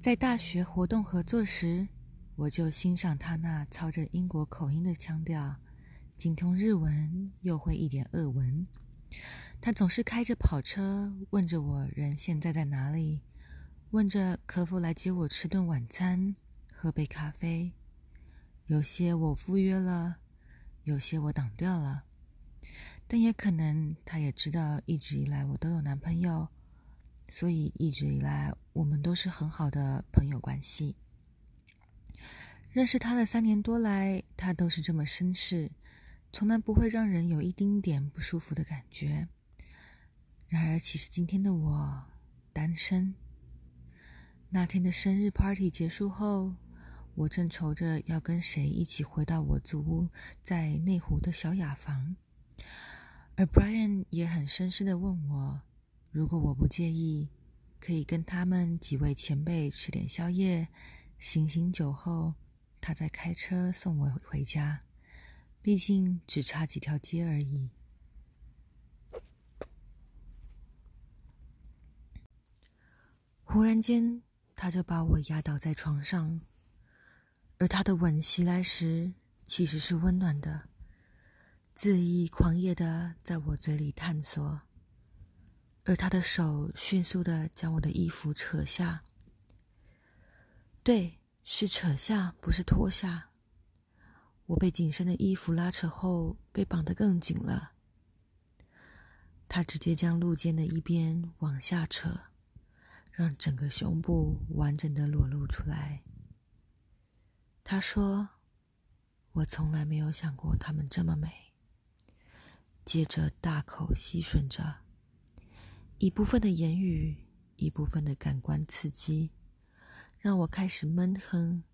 在大学活动合作时，我就欣赏他那操着英国口音的腔调，精通日文又会一点俄文。他总是开着跑车，问着我人现在在哪里，问着可否来接我吃顿晚餐，喝杯咖啡。有些我赴约了，有些我挡掉了。但也可能他也知道，一直以来我都有男朋友，所以一直以来我们都是很好的朋友关系。认识他的三年多来，他都是这么绅士，从来不会让人有一丁点不舒服的感觉。然而，其实今天的我单身。那天的生日 party 结束后，我正愁着要跟谁一起回到我租屋在内湖的小雅房，而 Brian 也很绅士地问我，如果我不介意，可以跟他们几位前辈吃点宵夜，醒醒酒后。他再开车送我回家，毕竟只差几条街而已。忽然间，他就把我压倒在床上，而他的吻袭来时，其实是温暖的，恣意狂野的在我嘴里探索，而他的手迅速的将我的衣服扯下，对。是扯下，不是脱下。我被紧身的衣服拉扯后，被绑得更紧了。他直接将露肩的一边往下扯，让整个胸部完整的裸露出来。他说：“我从来没有想过她们这么美。”接着大口吸吮着，一部分的言语，一部分的感官刺激。让我开始闷哼，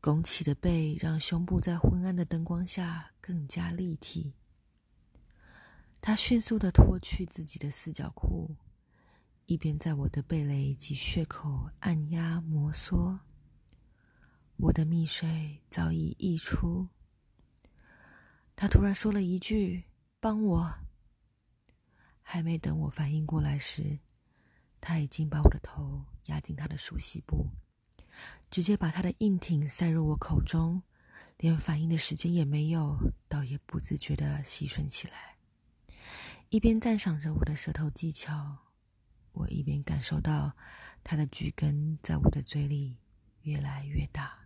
拱起的背让胸部在昏暗的灯光下更加立体。他迅速地脱去自己的四角裤，一边在我的背蕾及穴口按压摩挲。我的蜜水早已溢出。他突然说了一句：“帮我。”还没等我反应过来时，他已经把我的头压进他的鼠蹊部，直接把他的硬挺塞入我口中，连反应的时间也没有，倒也不自觉地吸吮起来。一边赞赏着我的舌头技巧，我一边感受到他的巨根在我的嘴里越来越大。